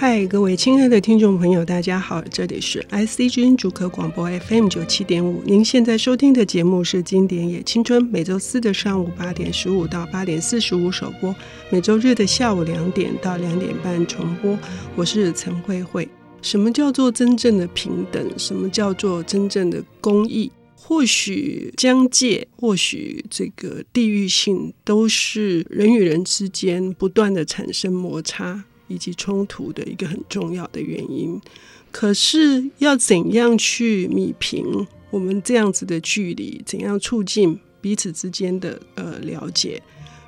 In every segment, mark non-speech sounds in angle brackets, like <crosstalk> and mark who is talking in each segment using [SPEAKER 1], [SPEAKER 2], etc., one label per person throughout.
[SPEAKER 1] 嗨，各位亲爱的听众朋友，大家好，这里是 ICG 主客广播 FM 九七点五。您现在收听的节目是《经典也青春》，每周四的上午八点十五到八点四十五首播，每周日的下午两点到两点半重播。我是陈慧慧。什么叫做真正的平等？什么叫做真正的公义？或许疆界，或许这个地域性，都是人与人之间不断的产生摩擦以及冲突的一个很重要的原因。可是要怎样去弭平我们这样子的距离？怎样促进彼此之间的呃了解？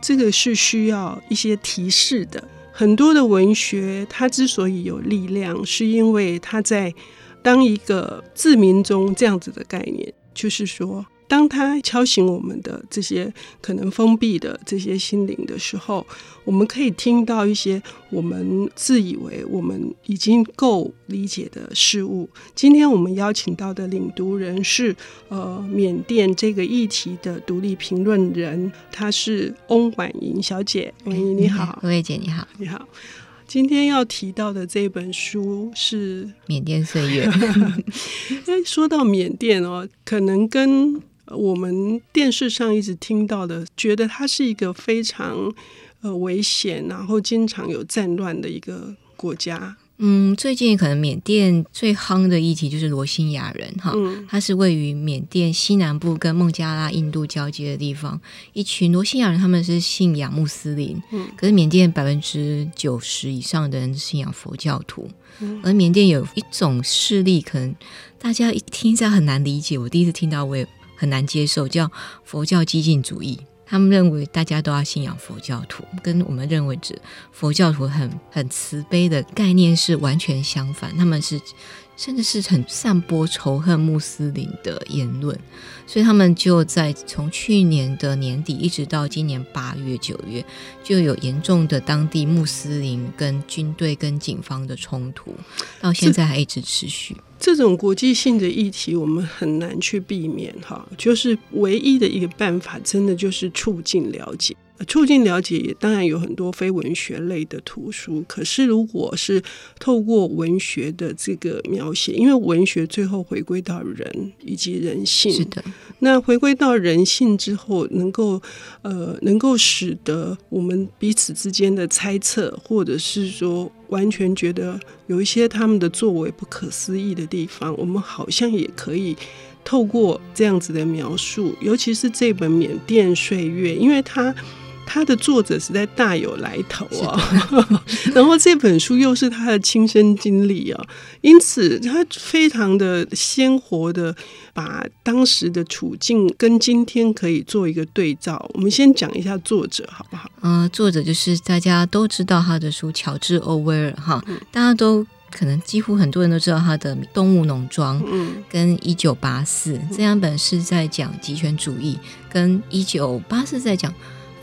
[SPEAKER 1] 这个是需要一些提示的。很多的文学，它之所以有力量，是因为它在当一个自民中这样子的概念，就是说。当他敲醒我们的这些可能封闭的这些心灵的时候，我们可以听到一些我们自以为我们已经够理解的事物。今天我们邀请到的领读人是呃缅甸这个议题的独立评论人，她是翁婉莹小姐。婉莹你好，
[SPEAKER 2] 慧慧姐你好，
[SPEAKER 1] 你好。今天要提到的这本书是《
[SPEAKER 2] 缅甸岁月》。<laughs>
[SPEAKER 1] 说到缅甸哦，可能跟我们电视上一直听到的，觉得它是一个非常呃危险，然后经常有战乱的一个国家。
[SPEAKER 2] 嗯，最近可能缅甸最夯的议题就是罗兴亚人哈，嗯、它是位于缅甸西南部跟孟加拉、印度交接的地方。一群罗兴亚人，他们是信仰穆斯林，嗯、可是缅甸百分之九十以上的人信仰佛教徒。嗯、而缅甸有一种势力，可能大家一听一下很难理解。我第一次听到，我也。很难接受，叫佛教激进主义。他们认为大家都要信仰佛教徒，跟我们认为只佛教徒很很慈悲的概念是完全相反。他们是。甚至是很散播仇恨穆斯林的言论，所以他们就在从去年的年底一直到今年八月、九月，就有严重的当地穆斯林跟军队跟警方的冲突，到现在还一直持续。
[SPEAKER 1] 这，这种国际性的议题，我们很难去避免哈，就是唯一的一个办法，真的就是促进了解。促进了解也当然有很多非文学类的图书，可是如果是透过文学的这个描写，因为文学最后回归到人以及人性，
[SPEAKER 2] 是的。
[SPEAKER 1] 那回归到人性之后，能够呃能够使得我们彼此之间的猜测，或者是说完全觉得有一些他们的作为不可思议的地方，我们好像也可以透过这样子的描述，尤其是这本《缅甸岁月》，因为它。他的作者实在大有来头啊，<laughs> 然后这本书又是他的亲身经历啊，因此他非常的鲜活的把当时的处境跟今天可以做一个对照。我们先讲一下作者好不好？
[SPEAKER 2] 嗯、呃，作者就是大家都知道他的书，乔治·欧威尔哈，大家都可能几乎很多人都知道他的《动物农庄》嗯，跟《一九八四》这两本是在讲极权主义，跟《一九八四》在讲。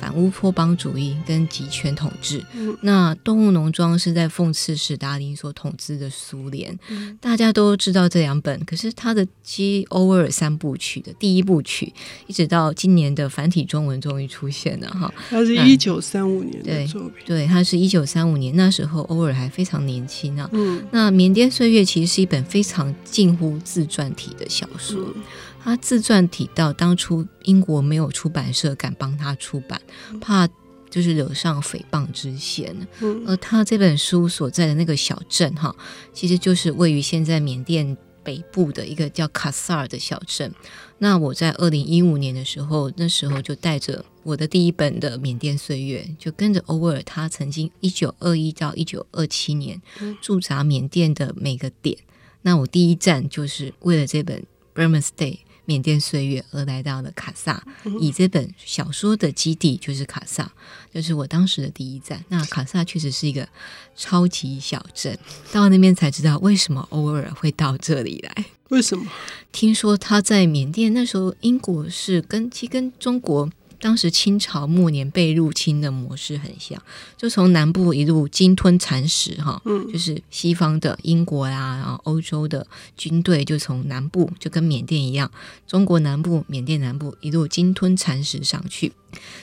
[SPEAKER 2] 反乌托邦主义跟集权统治，嗯、那《动物农庄》是在讽刺史达林所统治的苏联。嗯、大家都知道这两本，可是他的《基欧威尔三部曲》的第一部曲，一直到今年的繁体中文终于出现了哈。
[SPEAKER 1] 它是一九三五年的作品，
[SPEAKER 2] 对，他是一九三五年，那时候欧威尔还非常年轻啊。嗯，那《缅甸岁月》其实是一本非常近乎自传体的小说。嗯他自传提到，当初英国没有出版社敢帮他出版，怕就是惹上诽谤之嫌。嗯，而他这本书所在的那个小镇，哈，其实就是位于现在缅甸北部的一个叫卡萨尔的小镇。那我在二零一五年的时候，那时候就带着我的第一本的《缅甸岁月》，就跟着欧威尔，他曾经一九二一到一九二七年驻扎缅甸的每个点。那我第一站就是为了这本《Burma Stay》。缅甸岁月而来到了卡萨，以这本小说的基地就是卡萨，就是我当时的第一站。那卡萨确实是一个超级小镇，到那边才知道为什么偶尔会到这里来。
[SPEAKER 1] 为什么？
[SPEAKER 2] 听说他在缅甸那时候，英国是跟其实跟中国。当时清朝末年被入侵的模式很像，就从南部一路鲸吞蚕食，哈，嗯，就是西方的英国啊，然后欧洲的军队就从南部就跟缅甸一样，中国南部、缅甸南部一路鲸吞蚕食上去。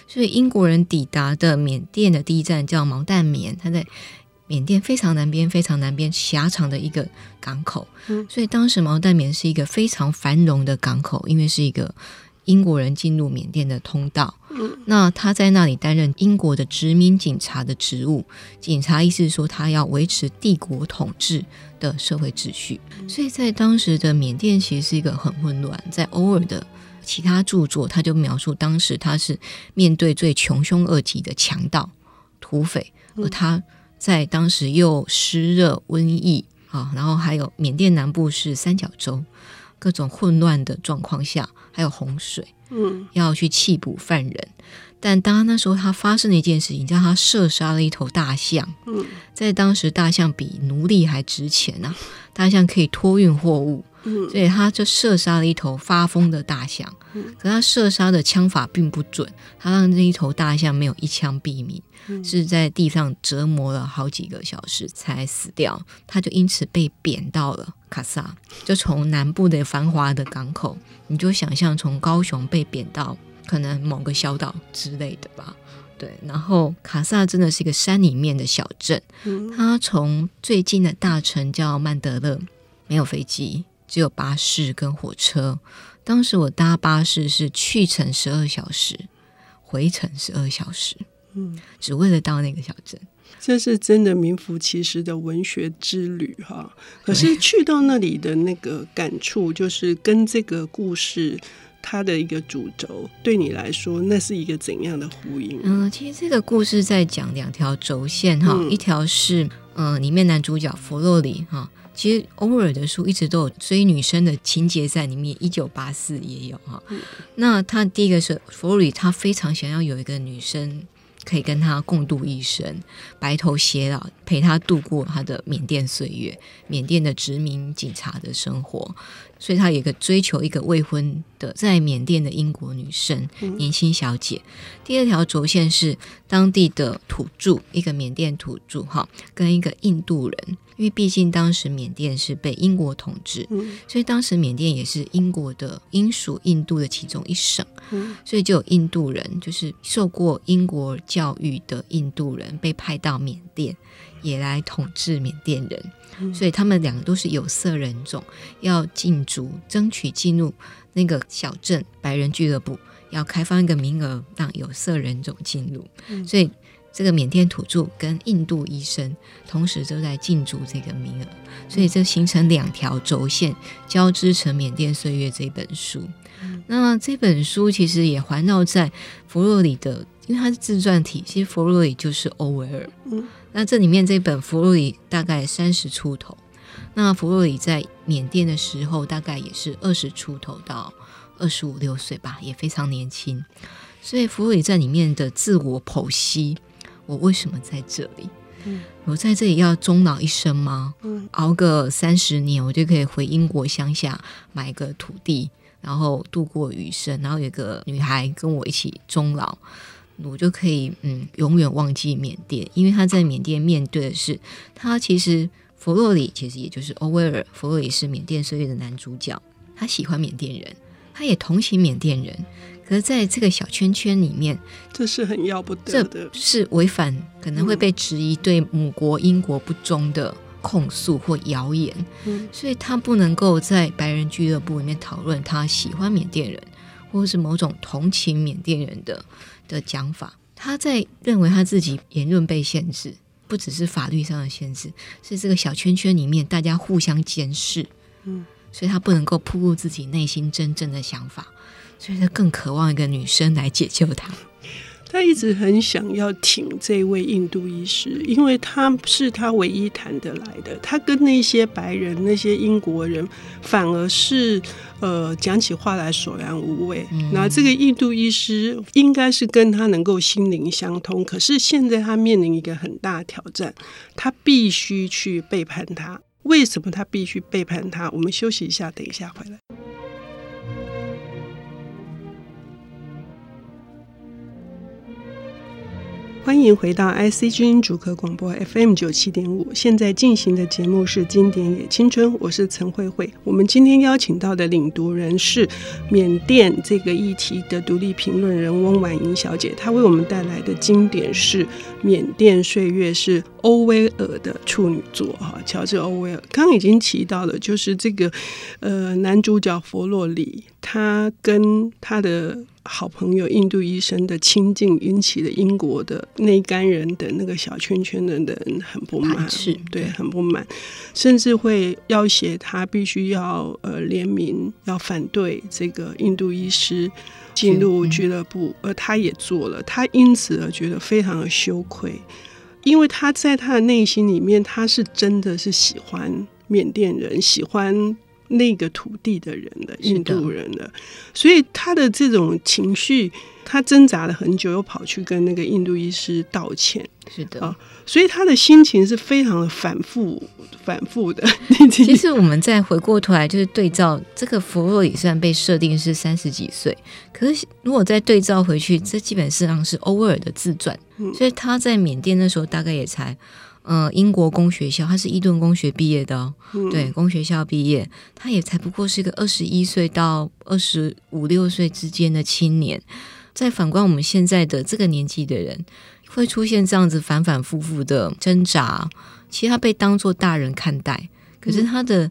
[SPEAKER 2] 所以英国人抵达的缅甸的第一站叫毛淡棉，他在缅甸非常南边、非常南边狭长的一个港口，嗯、所以当时毛淡棉是一个非常繁荣的港口，因为是一个英国人进入缅甸的通道。嗯、那他在那里担任英国的殖民警察的职务，警察意思是说他要维持帝国统治的社会秩序，所以在当时的缅甸其实是一个很混乱。在偶尔的其他著作，他就描述当时他是面对最穷凶恶极的强盗、土匪，而他。在当时又湿热、瘟疫啊，然后还有缅甸南部是三角洲，各种混乱的状况下，还有洪水，嗯，要去弃捕犯人。但当那时候他发生了一件事情，叫他射杀了一头大象。嗯，在当时大象比奴隶还值钱啊，大象可以托运货物。嗯，所以他就射杀了一头发疯的大象。嗯，可他射杀的枪法并不准，他让这一头大象没有一枪毙命，嗯，是在地上折磨了好几个小时才死掉。他就因此被贬到了卡萨，就从南部的繁华的港口，你就想象从高雄被贬到可能某个小岛之类的吧。对，然后卡萨真的是一个山里面的小镇，嗯，他从最近的大城叫曼德勒，没有飞机。只有巴士跟火车，当时我搭巴士是去程十二小时，回程十二小时，嗯，只为了到那个小镇。
[SPEAKER 1] 这是真的名副其实的文学之旅哈。可是去到那里的那个感触，就是跟这个故事它的一个主轴，对你来说，那是一个怎样的呼应？
[SPEAKER 2] 嗯，其实这个故事在讲两条轴线哈，嗯、一条是嗯、呃，里面男主角佛洛里哈。其实欧尔的书一直都有追女生的情节在里面，一九八四也有哈。那他第一个是弗洛里，他非常想要有一个女生可以跟他共度一生，白头偕老，陪他度过他的缅甸岁月，缅甸的殖民警察的生活。所以他有一个追求一个未婚的在缅甸的英国女生，年轻小姐。嗯、第二条轴线是当地的土著，一个缅甸土著哈，跟一个印度人。因为毕竟当时缅甸是被英国统治，嗯、所以当时缅甸也是英国的英属印度的其中一省，嗯、所以就有印度人，就是受过英国教育的印度人被派到缅甸，也来统治缅甸人，嗯、所以他们两个都是有色人种，要进驻，争取进入那个小镇白人俱乐部，要开放一个名额让有色人种进入，嗯、所以。这个缅甸土著跟印度医生同时都在竞逐这个名额，所以这形成两条轴线交织成《缅甸岁月》这本书。那这本书其实也环绕在弗洛里的，因为它是自传体，其实弗洛里就是欧维尔。那这里面这本弗洛里大概三十出头，那弗洛里在缅甸的时候大概也是二十出头到二十五六岁吧，也非常年轻。所以弗洛里在里面的自我剖析。我为什么在这里？嗯，我在这里要终老一生吗？嗯，熬个三十年，我就可以回英国乡下买个土地，然后度过余生，然后有个女孩跟我一起终老，我就可以嗯永远忘记缅甸，因为他在缅甸面对的是他其实佛洛里其实也就是欧威尔，佛洛里是缅甸岁月的男主角，他喜欢缅甸人，他也同情缅甸人。可是在这个小圈圈里面，
[SPEAKER 1] 这是很要不得的，
[SPEAKER 2] 这是违反可能会被质疑对母国英国不忠的控诉或谣言，嗯，所以他不能够在白人俱乐部里面讨论他喜欢缅甸人，或者是某种同情缅甸人的的讲法。他在认为他自己言论被限制，不只是法律上的限制，是这个小圈圈里面大家互相监视，嗯，所以他不能够暴露自己内心真正的想法。所以他更渴望一个女生来解救他。
[SPEAKER 1] 他一直很想要挺这位印度医师，因为他是他唯一谈得来的。他跟那些白人、那些英国人，反而是呃讲起话来索然无味。嗯、那这个印度医师应该是跟他能够心灵相通，可是现在他面临一个很大的挑战，他必须去背叛他。为什么他必须背叛他？我们休息一下，等一下回来。欢迎回到 IC 之音主客广播 FM 九七点五，现在进行的节目是《经典也青春》，我是陈慧慧。我们今天邀请到的领读人是缅甸这个议题的独立评论人翁婉莹小姐，她为我们带来的经典是《缅甸岁月》，是欧威尔的处女作哈。乔治·欧威尔刚刚已经提到了，就是这个呃男主角佛洛里，他跟他的。好朋友印度医生的亲近引起了英国的内干人的那个小圈圈的人很不满，对，很不满，甚至会要挟他必须要呃联名，要反对这个印度医师进入俱乐部，而他也做了，他因此而觉得非常的羞愧，因为他在他的内心里面，他是真的是喜欢缅甸人，喜欢。那个土地的人的印度人的，所以他的这种情绪，他挣扎了很久，又跑去跟那个印度医师道歉。
[SPEAKER 2] 是的
[SPEAKER 1] 啊，所以他的心情是非常的反复、<laughs> 反复的。
[SPEAKER 2] 其实我们再回过头来，就是对照这个佛洛里，虽然被设定是三十几岁，可是如果再对照回去，这基本上是欧威尔的自传，嗯，所以他在缅甸那时候大概也才。呃，英国公学校，他是伊顿公学毕业的哦，嗯、对，公学校毕业，他也才不过是一个二十一岁到二十五六岁之间的青年。再反观我们现在的这个年纪的人，会出现这样子反反复复的挣扎，其实他被当作大人看待，可是他的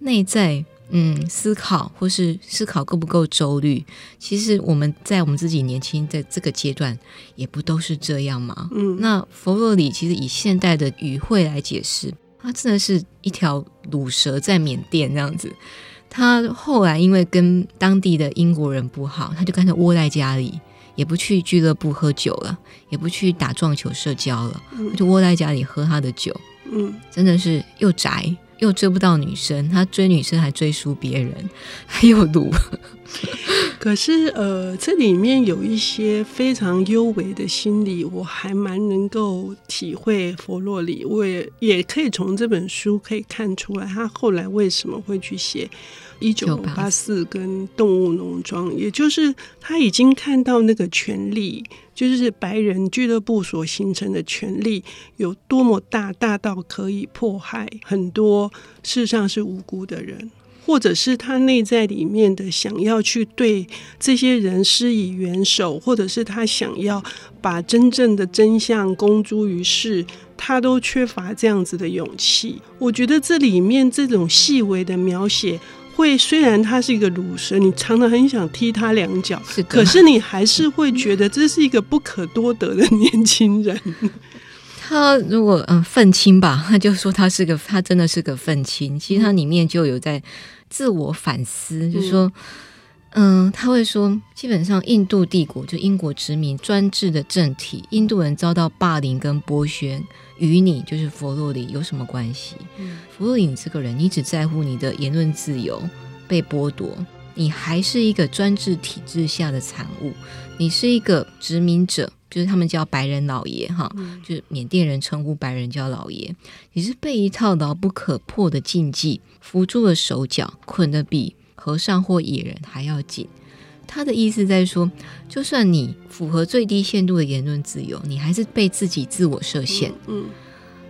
[SPEAKER 2] 内在。嗯，思考或是思考够不够周虑？其实我们在我们自己年轻的这个阶段，也不都是这样吗？嗯，那佛洛里其实以现代的语汇来解释，他真的是一条卤蛇在缅甸这样子。他后来因为跟当地的英国人不好，他就干脆窝在家里，也不去俱乐部喝酒了，也不去打撞球社交了，他就窝在家里喝他的酒。嗯，真的是又宅。又追不到女生，他追女生还追输别人，还有毒。<laughs>
[SPEAKER 1] 可是，呃，这里面有一些非常幽微的心理，我还蛮能够体会。佛洛里，我也也可以从这本书可以看出来，他后来为什么会去写。一九八四跟动物农庄，也就是他已经看到那个权力，就是白人俱乐部所形成的权力有多么大，大到可以迫害很多事实上是无辜的人，或者是他内在里面的想要去对这些人施以援手，或者是他想要把真正的真相公诸于世，他都缺乏这样子的勇气。我觉得这里面这种细微的描写。会，虽然他是一个鲁蛇，你常常很想踢他两脚，是可是你还是会觉得这是一个不可多得的年轻人。
[SPEAKER 2] 他如果嗯愤青吧，他就说他是个，他真的是个愤青。其实他里面就有在自我反思，嗯、就是说，嗯，他会说，基本上印度帝国就英国殖民专制的政体，印度人遭到霸凌跟剥削。与你就是佛洛里有什么关系？嗯、佛洛里，你这个人，你只在乎你的言论自由被剥夺，你还是一个专制体制下的产物，你是一个殖民者，就是他们叫白人老爷哈，嗯、就是缅甸人称呼白人叫老爷，你是被一套牢不可破的禁忌扶住了手脚，捆得比和尚或野人还要紧。他的意思在说，就算你符合最低限度的言论自由，你还是被自己自我设限，嗯，嗯，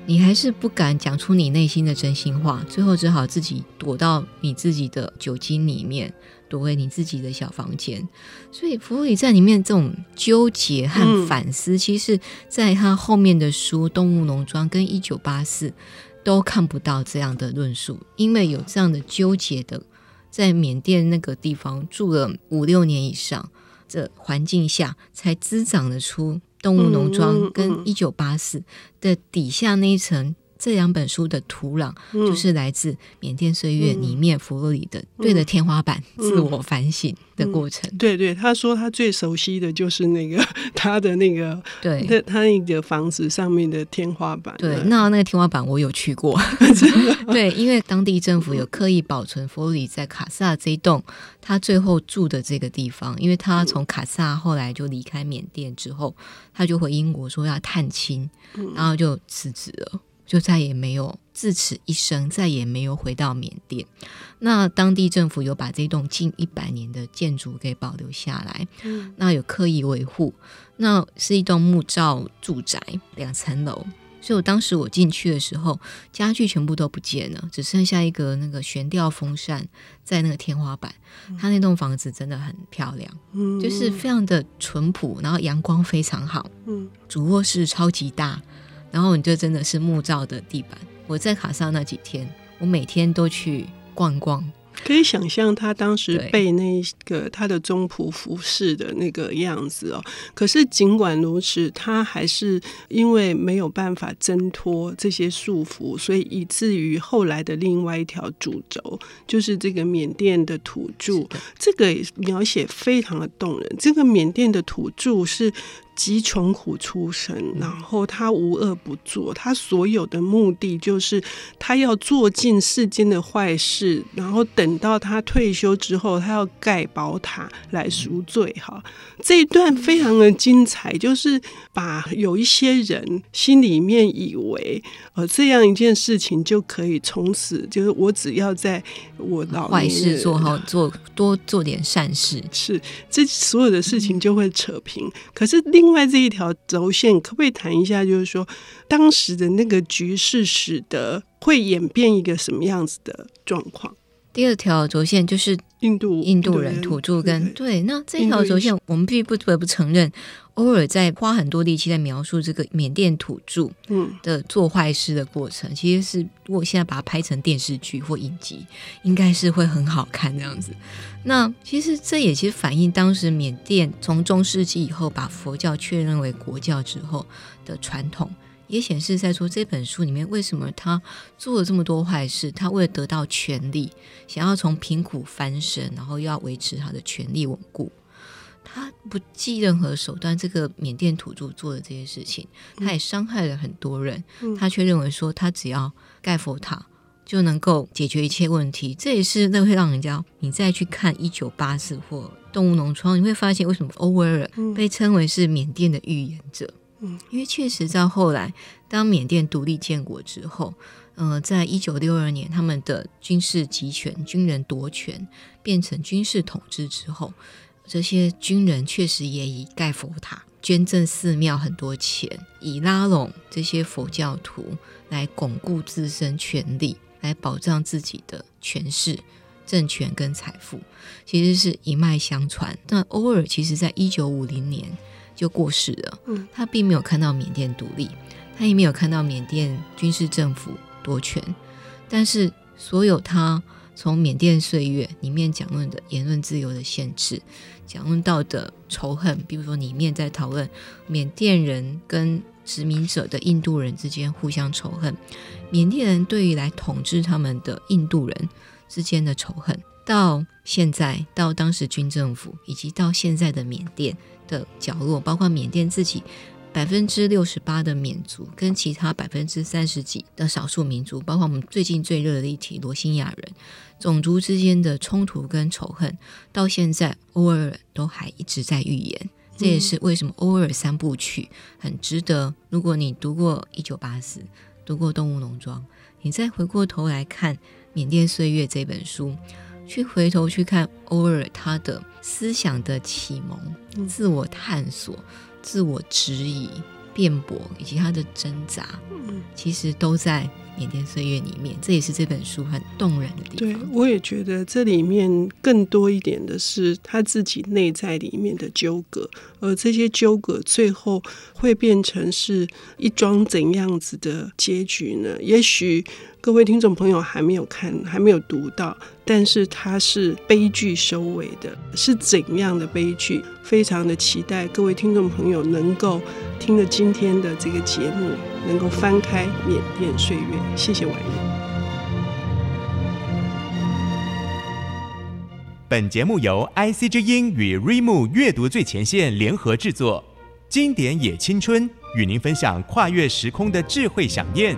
[SPEAKER 2] 你还是不敢讲出你内心的真心话，最后只好自己躲到你自己的酒精里面，躲回你自己的小房间。所以佛洛里在里面这种纠结和反思，嗯、其实在他后面的书《动物农庄》跟《一九八四》都看不到这样的论述，因为有这样的纠结的。在缅甸那个地方住了五六年以上，这环境下才滋长得出《动物农庄》跟《一九八四》的底下那一层。这两本书的土壤，就是来自《缅甸岁月》里面佛洛里的对着天花板自我反省的过程。
[SPEAKER 1] 对对，他说他最熟悉的就是那个 <laughs> 他的那个对，他他那个房子上面的天花板。
[SPEAKER 2] 对，那那个天花板我有去过。<laughs> 对，因为当地政府有刻意保存佛洛里在卡萨这一栋他最后住的这个地方，因为他从卡萨后来就离开缅甸之后，他就回英国说要探亲，然后就辞职了。就再也没有自此一生再也没有回到缅甸。那当地政府有把这栋近一百年的建筑给保留下来，嗯、那有刻意维护。那是一栋木造住宅，两层楼。所以我当时我进去的时候，家具全部都不见了，只剩下一个那个悬吊风扇在那个天花板。它那栋房子真的很漂亮，嗯，就是非常的淳朴，然后阳光非常好，嗯，主卧室超级大，然后你就真的是木造的地板。我在卡萨那几天，我每天都去逛逛。
[SPEAKER 1] 可以想象他当时被那个他的宗仆服侍的那个样子哦。可是尽管如此，他还是因为没有办法挣脱这些束缚，所以以至于后来的另外一条主轴就是这个缅甸的土著。这个描写非常的动人。这个缅甸的土著是。极穷苦出身，然后他无恶不作，他所有的目的就是他要做尽世间的坏事，然后等到他退休之后，他要盖宝塔来赎罪。哈，这一段非常的精彩，就是把有一些人心里面以为呃这样一件事情就可以从此就是我只要在我老
[SPEAKER 2] 坏事做好做多做点善事，
[SPEAKER 1] 是这所有的事情就会扯平。可是另另外这一条轴线，可不可以谈一下？就是说，当时的那个局势使得会演变一个什么样子的状况？
[SPEAKER 2] 第二条轴线就是印度印度人土著跟对，对，那这条轴线我们必须不得不承认，偶尔在花很多力气在描述这个缅甸土著嗯的做坏事的过程，其实是如果现在把它拍成电视剧或影集，应该是会很好看这样子。那其实这也其实反映当时缅甸从中世纪以后把佛教确认为国教之后的传统。也显示在说这本书里面，为什么他做了这么多坏事？他为了得到权力，想要从贫苦翻身，然后又要维持他的权力稳固，他不计任何手段。这个缅甸土著做的这些事情，他也伤害了很多人。他却认为说，他只要盖佛塔就能够解决一切问题。这也是那会让人家你再去看《一九八四》或《动物农庄》，你会发现为什么欧威尔被称为是缅甸的预言者。嗯，因为确实到后来，当缅甸独立建国之后，呃，在一九六二年，他们的军事集权、军人夺权，变成军事统治之后，这些军人确实也以盖佛塔、捐赠寺庙很多钱，以拉拢这些佛教徒来巩固自身权力，来保障自己的权势、政权跟财富，其实是一脉相传。但偶尔其实在一九五零年。就过世了。嗯，他并没有看到缅甸独立，他也没有看到缅甸军事政府夺权。但是，所有他从缅甸岁月里面讲论的言论自由的限制，讲论到的仇恨，比如说里面在讨论缅甸人跟殖民者的印度人之间互相仇恨，缅甸人对于来统治他们的印度人之间的仇恨，到现在到当时军政府，以及到现在的缅甸。的角落，包括缅甸自己百分之六十八的缅族，跟其他百分之三十几的少数民族，包括我们最近最热的议题罗兴亚人，种族之间的冲突跟仇恨，到现在欧尔都还一直在预言。这也是为什么欧尔三部曲很值得。如果你读过《一九八四》，读过《动物农庄》，你再回过头来看《缅甸岁月》这本书。去回头去看欧尔他的思想的启蒙、自我探索、自我质疑、辩驳以及他的挣扎，其实都在《缅甸岁月》里面。这也是这本书很动人的地方。
[SPEAKER 1] 对，我也觉得这里面更多一点的是他自己内在里面的纠葛，而这些纠葛最后会变成是一桩怎样子的结局呢？也许。各位听众朋友还没有看，还没有读到，但是它是悲剧收尾的，是怎样的悲剧？非常的期待各位听众朋友能够听了今天的这个节目，能够翻开《缅甸岁月》。谢谢婉仪。
[SPEAKER 3] 本节目由 IC 之音与瑞木阅读最前线联合制作，经典也青春与您分享跨越时空的智慧饗宴。